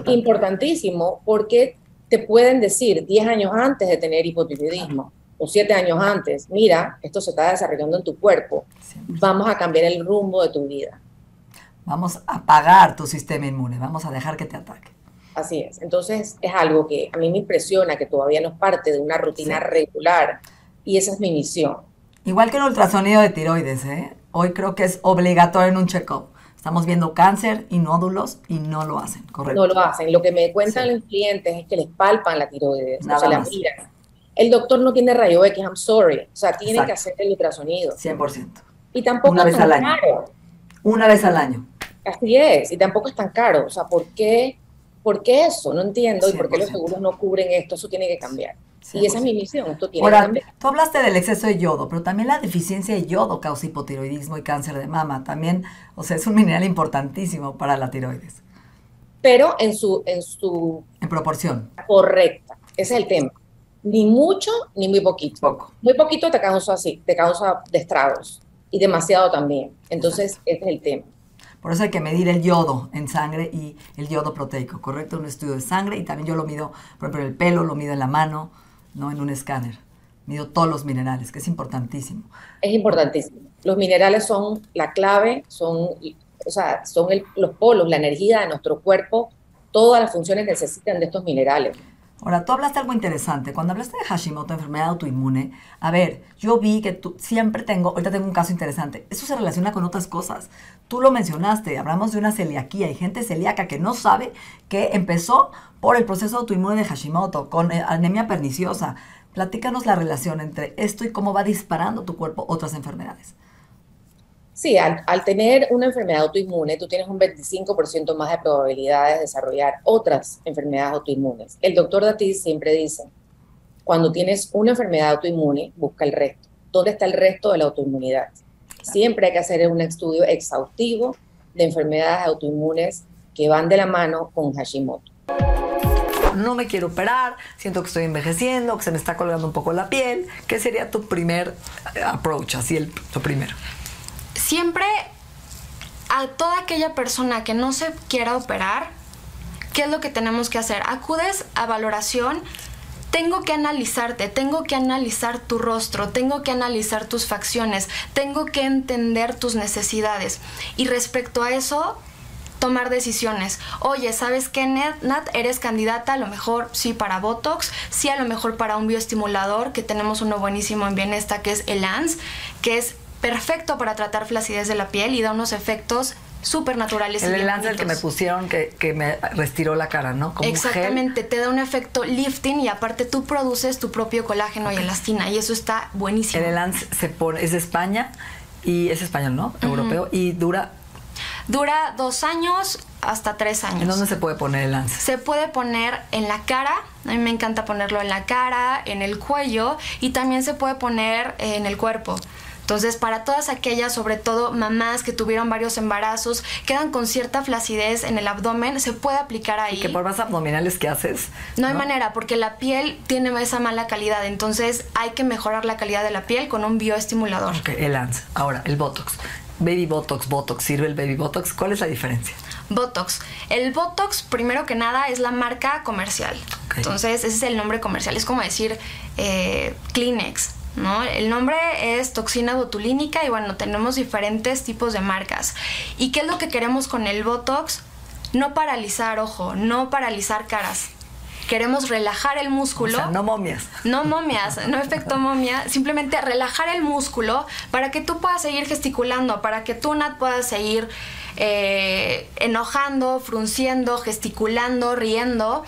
importantísimo porque te pueden decir 10 años antes de tener hipotiroidismo, o siete años antes, mira, esto se está desarrollando en tu cuerpo, vamos a cambiar el rumbo de tu vida. Vamos a apagar tu sistema inmune, vamos a dejar que te ataque. Así es. Entonces es algo que a mí me impresiona, que todavía no es parte de una rutina regular y esa es mi misión. Igual que el ultrasonido de tiroides, ¿eh? Hoy creo que es obligatorio en un check-up. Estamos viendo cáncer y nódulos y no lo hacen, ¿correcto? No lo hacen. Lo que me cuentan los clientes es que les palpan la tiroides, no se la miran el doctor no tiene rayo X, I'm sorry. O sea, tiene que hacer el ultrasonido. 100%. Y tampoco Una es vez tan al año. caro. Una vez al año. Así es, y tampoco es tan caro. O sea, ¿por qué, por qué eso? No entiendo. ¿Y por qué los seguros no cubren esto? Eso tiene que cambiar. Y esa es mi misión, esto tiene que cambiar. Tú hablaste del exceso de yodo, pero también la deficiencia de yodo causa hipotiroidismo y cáncer de mama. También, o sea, es un mineral importantísimo para la tiroides. Pero en su... En, su en proporción. Correcta. Ese es el tema ni mucho ni muy poquito. Poco. Muy poquito te causa así, te causa destrados y demasiado también. Entonces, ese es el tema. Por eso hay que medir el yodo en sangre y el yodo proteico, ¿correcto? Un estudio de sangre y también yo lo mido, por ejemplo, el pelo lo mido en la mano, no en un escáner. Mido todos los minerales, que es importantísimo. Es importantísimo. Los minerales son la clave, son, o sea, son los polos, la energía de nuestro cuerpo. Todas las funciones necesitan de estos minerales. Ahora, tú hablaste algo interesante. Cuando hablaste de Hashimoto, enfermedad autoinmune, a ver, yo vi que tú siempre tengo, ahorita tengo un caso interesante. Eso se relaciona con otras cosas. Tú lo mencionaste, hablamos de una celiaquía. Hay gente celíaca que no sabe que empezó por el proceso autoinmune de Hashimoto, con eh, anemia perniciosa. Platícanos la relación entre esto y cómo va disparando tu cuerpo otras enfermedades. Sí, al, tener una enfermedad autoinmune, tú tienes un 25% más de probabilidades de desarrollar otras enfermedades autoinmunes. El doctor Datis siempre dice, cuando tienes una enfermedad autoinmune, busca el resto. ¿Dónde está el resto de la autoinmunidad? Siempre hay que hacer un estudio exhaustivo de enfermedades autoinmunes que van de la mano con Hashimoto. no me quiero operar, siento que estoy envejeciendo, que se me está colgando un poco la piel. ¿Qué sería tu primer eh, approach, así el, tu primero? Siempre a toda aquella persona que no se quiera operar, ¿qué es lo que tenemos que hacer? Acudes a valoración tengo que analizarte, tengo que analizar tu rostro, tengo que analizar tus facciones, tengo que entender tus necesidades. Y respecto a eso, tomar decisiones. Oye, ¿sabes qué, Nat? Eres candidata a lo mejor sí para Botox, sí a lo mejor para un bioestimulador, que tenemos uno buenísimo en Bienesta, que es el ANS, que es perfecto para tratar flacidez de la piel y da unos efectos súper naturales. El lance que me pusieron que, que, me restiró la cara, ¿no? Como Exactamente, te da un efecto lifting y aparte tú produces tu propio colágeno y elastina y eso está buenísimo. El lance se pone, es de España y es español, ¿no? Europeo y dura... Dura dos años hasta tres años. ¿En dónde se puede poner el lance? Se puede poner en la cara, a mí me encanta ponerlo en la cara, en el cuello y también se puede poner en el cuerpo. Entonces, para todas aquellas, sobre todo mamás que tuvieron varios embarazos, quedan con cierta flacidez en el abdomen, se puede aplicar ahí. ¿Y qué más abdominales que haces? No, hay manera, porque la piel tiene esa mala calidad. Entonces, hay que mejorar la calidad de la piel con un bioestimulador. Ok, el ANS. Ahora, el Botox. Baby Botox, Botox, ¿sirve el Baby Botox? ¿Cuál es la diferencia? Botox. El Botox, primero que nada, es la marca comercial. Entonces, ese es el nombre comercial. Es como decir eh, Kleenex. ¿No? El nombre es toxina botulínica y bueno, tenemos diferentes tipos de marcas. ¿Y qué es lo que queremos con el Botox? No paralizar, ojo, no paralizar caras. Queremos relajar el músculo. no momias. No momias, no efecto momia. Simplemente relajar el músculo para que tú puedas seguir gesticulando, para que tú, Nat, puedas seguir eh, enojando, frunciendo, gesticulando, riendo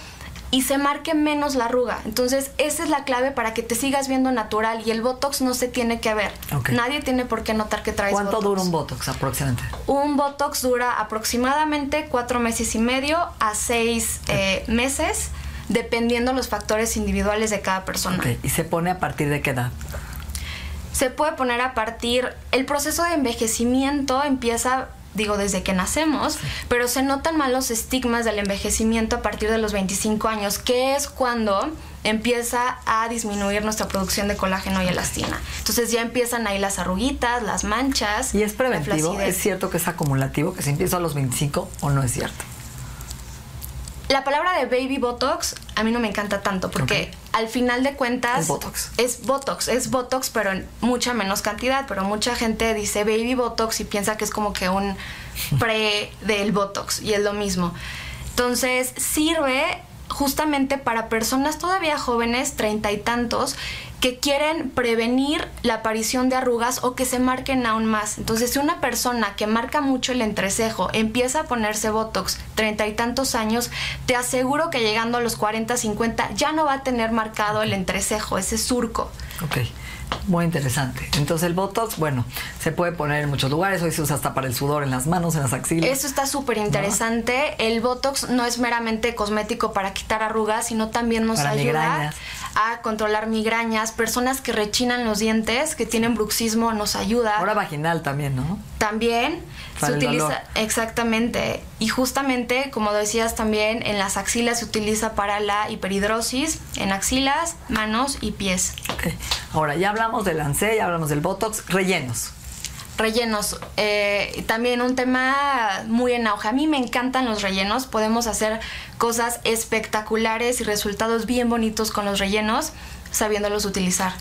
y se marque menos la arruga. Entonces, esa es la clave para que te sigas viendo natural y el Botox no se tiene que ver. Nadie tiene por qué notar que traes ¿Cuánto dura un Botox aproximadamente? Un Botox dura aproximadamente cuatro meses y medio a seis eh, meses, dependiendo los factores individuales de cada persona. ¿Y se pone a partir de qué edad? Se puede poner a partir... El proceso de envejecimiento empieza digo, desde que nacemos, pero se notan más los estigmas del envejecimiento a partir de los 25 años, que es cuando empieza a disminuir nuestra producción de colágeno y elastina. Entonces ya empiezan ahí las arruguitas, las manchas. ¿Y es preventivo? ¿Es cierto que es acumulativo, que se empieza a los 25 o no es cierto? La palabra de baby botox a mí no me encanta tanto porque al final de cuentas es botox. Es botox, es botox pero en mucha menos cantidad, pero mucha gente dice baby botox y piensa que es como que un pre del botox y es lo mismo. Entonces, sirve justamente para personas todavía jóvenes, treinta y tantos, que quieren prevenir la aparición de arrugas o que se marquen aún más. Entonces, si una persona que marca mucho el entrecejo empieza a ponerse Botox treinta y tantos años, te aseguro que llegando a los 40, 50 ya no va a tener marcado el entrecejo, ese surco. Muy interesante. Entonces el Botox, bueno, se puede poner en muchos lugares. Hoy se usa hasta para el sudor en las manos, en las axilas. Eso está súper interesante. El Botox no es meramente cosmético para quitar arrugas, sino también nos ayuda a controlar migrañas, personas que rechinan los dientes, que tienen bruxismo, nos ayuda. Ahora vaginal también, ¿no? También se utiliza exactamente y justamente como decías también en las axilas se utiliza para la hiperhidrosis en axilas, manos y pies. Ahora ya hablamos del ANSE, ya hablamos del Botox, rellenos rellenos. Eh, también un tema muy en auge. A mí me encantan los rellenos. Podemos hacer cosas espectaculares y resultados bien bonitos con los rellenos, sabiéndolos utilizar.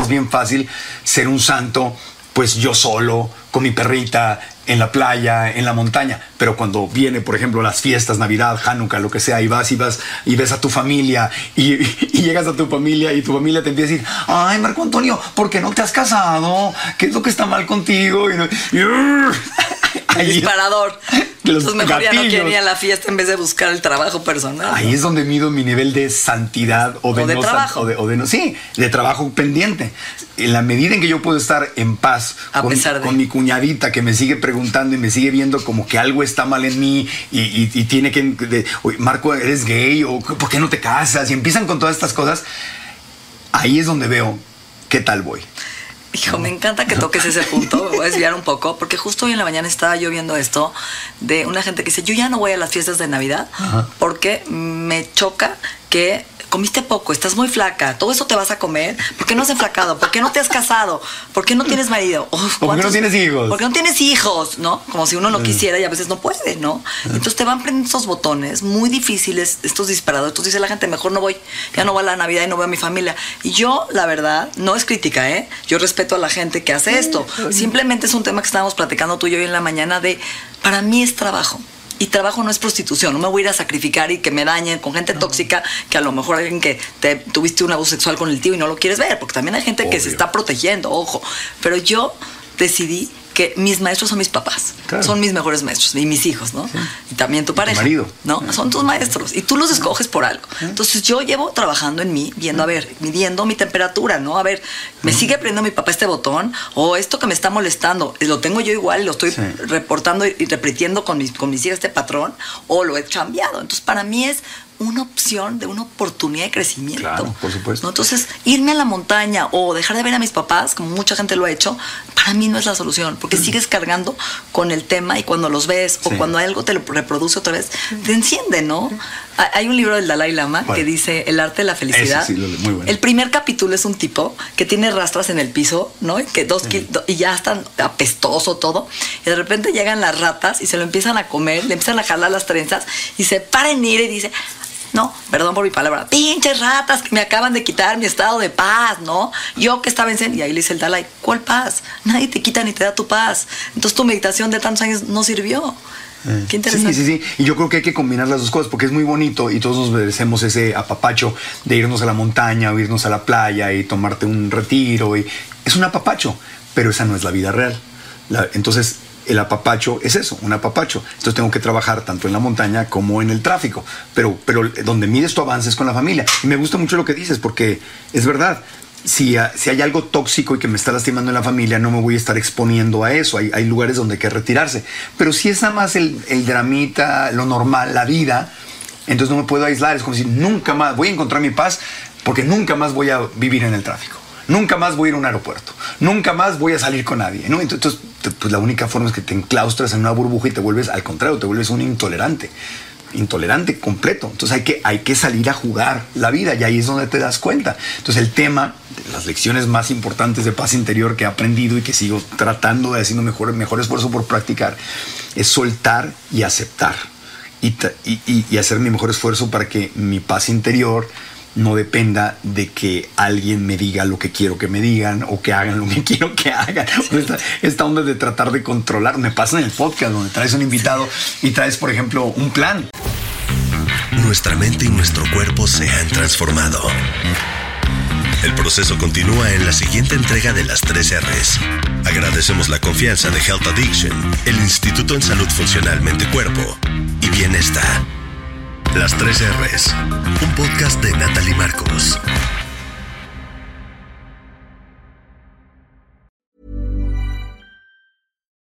Es bien fácil ser un santo, pues yo solo, con mi perrita, en la playa, en la montaña, pero cuando viene, por ejemplo, las fiestas, Navidad, Hanukkah, lo que sea, y vas y vas y ves a tu familia y, llegas a tu familia y tu familia te empieza a decir, ay, Marco Antonio, ¿por qué no te has casado? ¿Qué es lo que está mal contigo? Y, el disparador. Entonces mejor ya no quería la fiesta en vez de buscar el trabajo personal. Ahí es donde mido mi nivel de santidad o de, trabajo. O de, no, sí, de trabajo pendiente. En la medida en que yo puedo estar en paz con, con mi cuñadita que me sigue preguntando y me sigue viendo como que algo está mal en mí y, tiene que, Marco, ¿eres gay? ¿O por qué no te casas? Y empiezan con todas estas cosas. Ahí es donde veo qué tal voy. Hijo, me encanta que toques ese punto. Me voy a desviar un poco, porque justo hoy en la mañana estaba yo viendo esto de una gente que dice: Yo ya no voy a las fiestas de Navidad porque me choca que comiste poco, estás muy flaca, todo eso te vas a comer, ¿por qué no has enflacado? ¿Por qué no te has casado? ¿Por qué no tienes marido? Uf, ¿Por qué no ¿cuántos- tienes hijos? ¿Por qué no tienes hijos? ¿No? Como si uno no Mm. quisiera y a veces no puede, ¿no? Entonces te van prendiendo esos botones muy difíciles, estos disparadores. Entonces dice la gente, mejor no voy, ya no voy a la Navidad y no voy a mi familia. Y yo, la verdad, no es crítica, ¿eh? Yo respeto a la gente que hace esto. Simplemente es un tema que estábamos platicando tú y yo hoy en la mañana de, para mí es trabajo. Y trabajo no es prostitución, no me voy a ir a sacrificar y que me dañen con gente tóxica, que a lo mejor alguien que te tuviste un abuso sexual con el tío y no lo quieres ver, porque también hay gente que se está protegiendo, ojo. Pero yo decidí que mis maestros son mis papás, Claro. son mis mejores maestros y mis hijos, ¿no? Y también tu pareja. marido. ¿no? Son tus maestros y tú los escoges por algo. Entonces yo llevo trabajando en mí, viendo, a ver, midiendo mi temperatura, ¿no? A ver, ¿me sigue aprendiendo mi papá este botón? O esto que me está molestando, ¿lo tengo yo igual y lo estoy reportando y y repitiendo con mis, con mis hijas este patrón? ¿O lo he cambiado? Entonces para mí es una opción de una oportunidad de crecimiento. Claro, por supuesto. ¿no? Entonces, irme a la montaña o dejar de ver a mis papás, como mucha gente lo ha hecho, para mí no es la solución, porque sigues cargando con el tema y cuando los ves o Sí. cuando algo te lo reproduce otra vez, te enciende, ¿no? Ha- Hay un libro del Dalai Lama que dice El arte de la felicidad. Sí, muy bueno. El primer capítulo es un tipo que tiene rastras en el piso, ¿no? Y que dos kil- do- y ya están apestoso todo. Y de repente llegan las ratas y se lo empiezan a comer, le empiezan a jalar las trenzas y se para en ira y dice, no, perdón por mi palabra, pinches ratas que me acaban de quitar mi estado de paz, ¿no? Yo que estaba en y ahí le dice el Dalai, ¿cuál paz? Nadie te quita ni te da tu paz. Entonces tu meditación de tantos años no sirvió. Eh, Qué interesante. Sí, sí, sí. Y yo creo que hay que combinar las dos cosas porque es muy bonito y todos nos merecemos ese apapacho de irnos a la montaña o irnos a la playa y tomarte un retiro. Y es un apapacho, pero esa no es la vida real. La- entonces, el apapacho es eso, un apapacho. Entonces tengo que trabajar tanto en la montaña como en el tráfico. Pero, pero donde mides tu avance es con la familia. Y me gusta mucho lo que dices porque es verdad. Si, ah, si hay algo tóxico y que me está lastimando en la familia, no me voy a estar exponiendo a eso. Hay, hay lugares donde hay que retirarse. Pero si es nada más el, el dramita, lo normal, la vida, entonces no me puedo aislar. Es como si nunca más voy a encontrar mi paz porque nunca más voy a vivir en el tráfico. Nunca más voy a ir a un aeropuerto. Nunca más voy a salir con nadie. ¿no? Entonces, pues la única forma es que te enclaustras en una burbuja y te vuelves, al contrario, te vuelves un intolerante. Intolerante completo. Entonces hay que, hay que salir a jugar la vida y ahí es donde te das cuenta. Entonces el tema, las lecciones más importantes de paz interior que he aprendido y que sigo tratando de haciendo mejor, mejor esfuerzo por practicar, es soltar y aceptar. Y hacer mi mejor esfuerzo para que mi paz interior no dependa de que alguien me diga lo que quiero que me digan o que hagan lo que quiero que hagan. Esta, esta onda de tratar de controlar. Me pasa en el podcast donde traes un invitado y traes, por ejemplo, un plan. Nuestra mente y nuestro cuerpo se han transformado. El proceso continúa en la siguiente entrega de las 3 R's. Agradecemos la confianza de Health Addiction, el Instituto en Salud Funcional Mente Cuerpo y Bienestar. Las 3 R's, un podcast de Natalie Marcos.